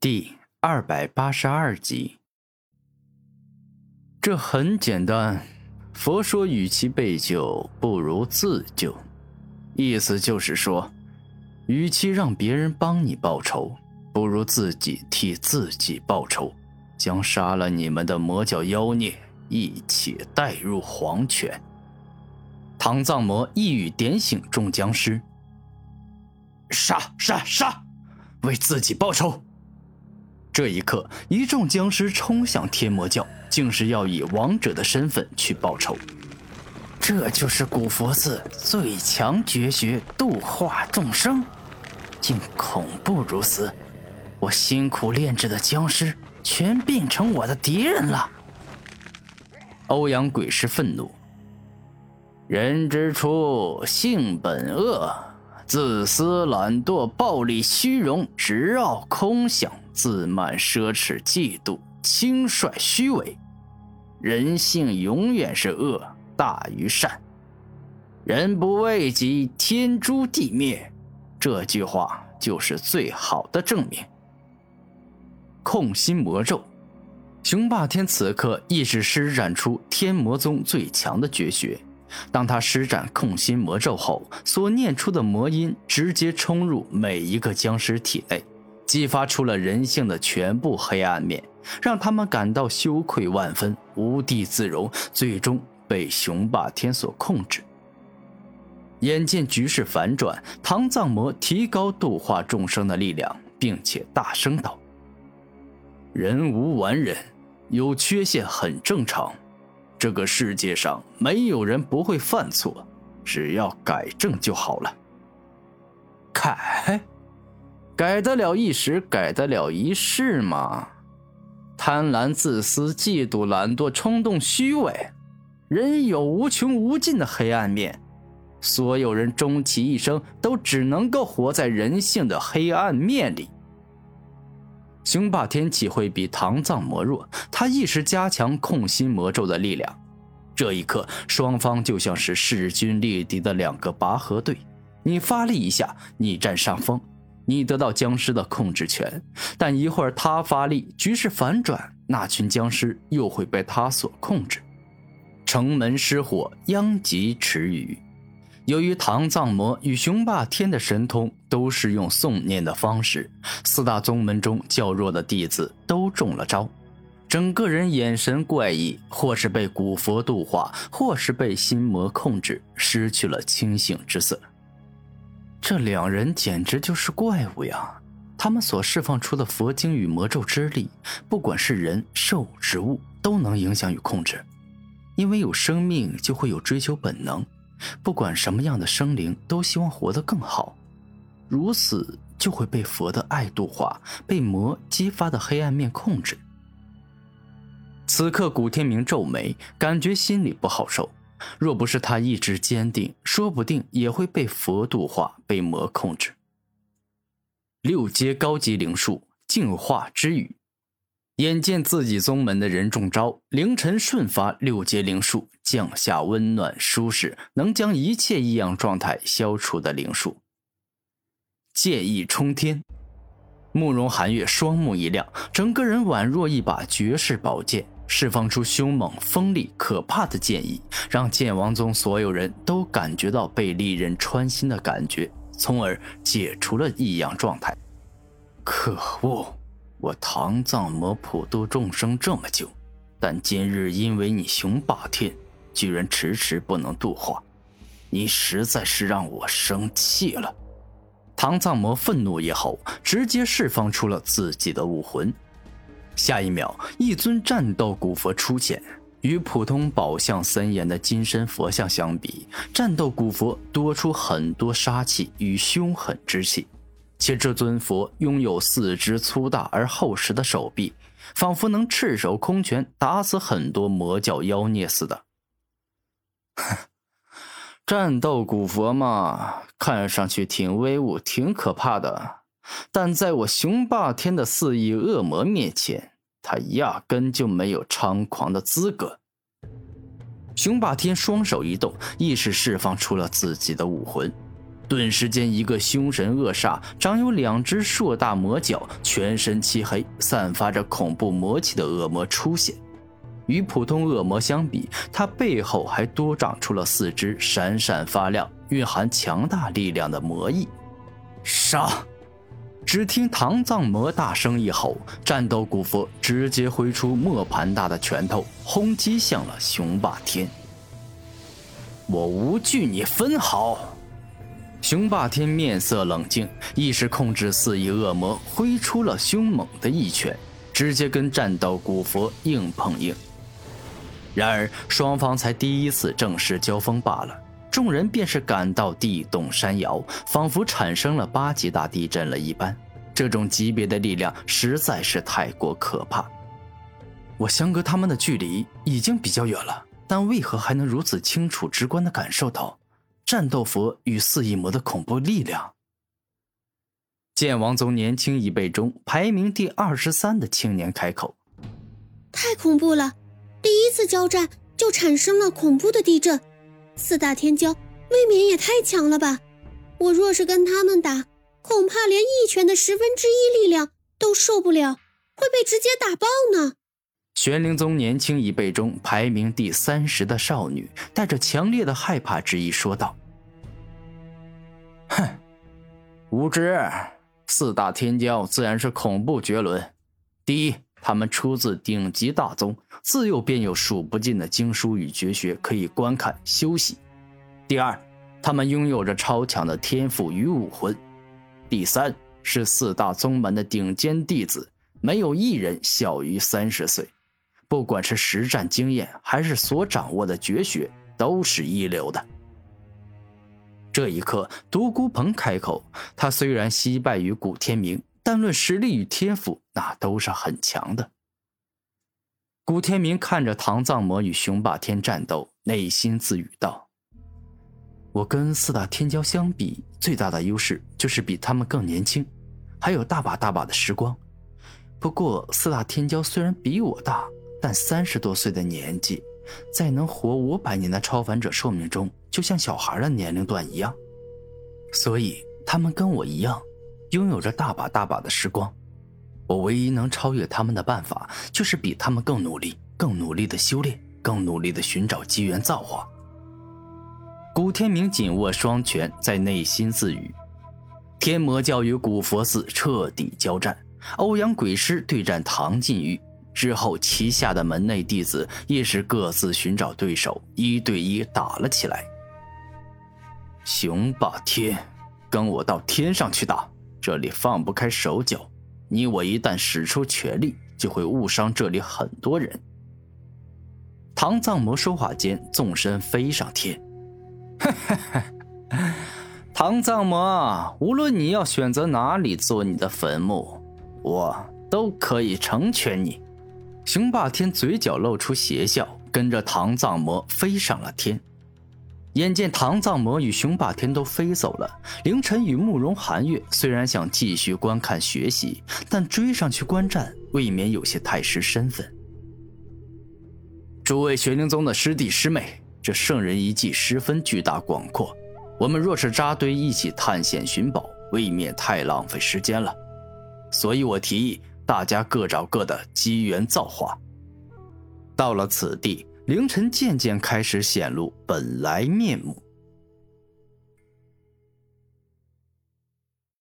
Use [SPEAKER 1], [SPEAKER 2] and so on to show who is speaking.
[SPEAKER 1] 第二百八十二集。这很简单，佛说，与其被救，不如自救。意思就是说，与其让别人帮你报仇，不如自己替自己报仇，将杀了你们的魔教妖孽一起带入黄泉。唐藏魔一语点醒众僵尸：杀杀杀！为自己报仇！这一刻，一众僵尸冲向天魔教，竟是要以王者的身份去报仇。这就是古佛寺最强绝学——度化众生，竟恐怖如此！我辛苦炼制的僵尸全变成我的敌人了。欧阳鬼师愤怒：人之初，性本恶。自私、懒惰、暴力、虚荣、执傲、空想、自满、奢侈、嫉妒、轻率、虚伪，人性永远是恶大于善。人不为己，天诛地灭。这句话就是最好的证明。控心魔咒，雄霸天此刻亦是施展出天魔宗最强的绝学。当他施展控心魔咒后，所念出的魔音直接冲入每一个僵尸体内，激发出了人性的全部黑暗面，让他们感到羞愧万分，无地自容，最终被雄霸天所控制。眼见局势反转，唐藏魔提高度化众生的力量，并且大声道：“人无完人，有缺陷很正常。”这个世界上没有人不会犯错，只要改正就好了。改，改得了一时，改得了一世吗？贪婪、自私、嫉妒、懒惰、冲动、虚伪，人有无穷无尽的黑暗面。所有人终其一生都只能够活在人性的黑暗面里。雄霸天岂会比唐藏魔弱？他一时加强控心魔咒的力量。这一刻，双方就像是势均力敌的两个拔河队。你发力一下，你占上风，你得到僵尸的控制权；但一会儿他发力，局势反转，那群僵尸又会被他所控制。城门失火，殃及池鱼。由于唐藏魔与雄霸天的神通都是用诵念的方式，四大宗门中较弱的弟子都中了招，整个人眼神怪异，或是被古佛度化，或是被心魔控制，失去了清醒之色。这两人简直就是怪物呀！他们所释放出的佛经与魔咒之力，不管是人、兽、植物，都能影响与控制。因为有生命，就会有追求本能。不管什么样的生灵，都希望活得更好，如此就会被佛的爱度化，被魔激发的黑暗面控制。此刻，古天明皱眉，感觉心里不好受。若不是他意志坚定，说不定也会被佛度化，被魔控制。六阶高级灵术，净化之语。眼见自己宗门的人中招，凌晨瞬发六阶灵术，降下温暖舒适，能将一切异样状态消除的灵术。剑意冲天，慕容寒月双目一亮，整个人宛若一把绝世宝剑，释放出凶猛、锋利、可怕的剑意，让剑王宗所有人都感觉到被利刃穿心的感觉，从而解除了异样状态。可恶！我唐藏魔普度众生这么久，但今日因为你雄霸天，居然迟迟不能度化，你实在是让我生气了。唐藏魔愤怒以后，直接释放出了自己的武魂。下一秒，一尊战斗古佛出现。与普通宝相森严的金身佛像相比，战斗古佛多出很多杀气与凶狠之气。且这尊佛拥有四肢粗大而厚实的手臂，仿佛能赤手空拳打死很多魔教妖孽似的。战斗古佛嘛，看上去挺威武、挺可怕的，但在我雄霸天的肆意恶魔面前，他压根就没有猖狂的资格。雄霸天双手一动，意识释放出了自己的武魂。顿时间，一个凶神恶煞、长有两只硕大魔角、全身漆黑、散发着恐怖魔气的恶魔出现。与普通恶魔相比，他背后还多长出了四只闪闪发亮、蕴含强大力量的魔翼。杀！只听唐藏魔大声一吼，战斗古佛直接挥出磨盘大的拳头，轰击向了雄霸天。我无惧你分毫！雄霸天面色冷静，意识控制四翼恶魔，挥出了凶猛的一拳，直接跟战斗古佛硬碰硬。然而双方才第一次正式交锋罢了，众人便是感到地动山摇，仿佛产生了八级大地震了一般。这种级别的力量实在是太过可怕。我相隔他们的距离已经比较远了，但为何还能如此清楚直观的感受到？战斗佛与四翼魔的恐怖力量。剑王宗年轻一辈中排名第二十三的青年开口：“
[SPEAKER 2] 太恐怖了！第一次交战就产生了恐怖的地震，四大天骄未免也太强了吧？我若是跟他们打，恐怕连一拳的十分之一力量都受不了，会被直接打爆呢。”
[SPEAKER 1] 玄灵宗年轻一辈中排名第三十的少女带着强烈的害怕之意说道：“哼，无知！四大天骄自然是恐怖绝伦。第一，他们出自顶级大宗，自幼便有数不尽的经书与绝学可以观看修习；第二，他们拥有着超强的天赋与武魂；第三，是四大宗门的顶尖弟子，没有一人小于三十岁。”不管是实战经验，还是所掌握的绝学，都是一流的。这一刻，独孤鹏开口：“他虽然惜败于古天明，但论实力与天赋，那都是很强的。”古天明看着唐藏魔与雄霸天战斗，内心自语道：“我跟四大天骄相比，最大的优势就是比他们更年轻，还有大把大把的时光。不过，四大天骄虽然比我大，”但三十多岁的年纪，在能活五百年的超凡者寿命中，就像小孩的年龄段一样，所以他们跟我一样，拥有着大把大把的时光。我唯一能超越他们的办法，就是比他们更努力，更努力的修炼，更努力的寻找机缘造化。古天明紧握双拳，在内心自语：“天魔教与古佛寺彻底交战，欧阳鬼师对战唐晋玉。”之后，旗下的门内弟子也是各自寻找对手，一对一打了起来。雄霸天，跟我到天上去打！这里放不开手脚，你我一旦使出全力，就会误伤这里很多人。唐藏魔说话间，纵身飞上天。哈哈哈！唐藏魔，无论你要选择哪里做你的坟墓，我都可以成全你。雄霸天嘴角露出邪笑，跟着唐藏魔飞上了天。眼见唐藏魔与雄霸天都飞走了，凌晨与慕容寒月虽然想继续观看学习，但追上去观战未免有些太失身份。诸位玄灵宗的师弟师妹，这圣人遗迹十分巨大广阔，我们若是扎堆一起探险寻宝，未免太浪费时间了，所以我提议。大家各找各的机缘造化。到了此地，凌晨渐渐开始显露本来面目。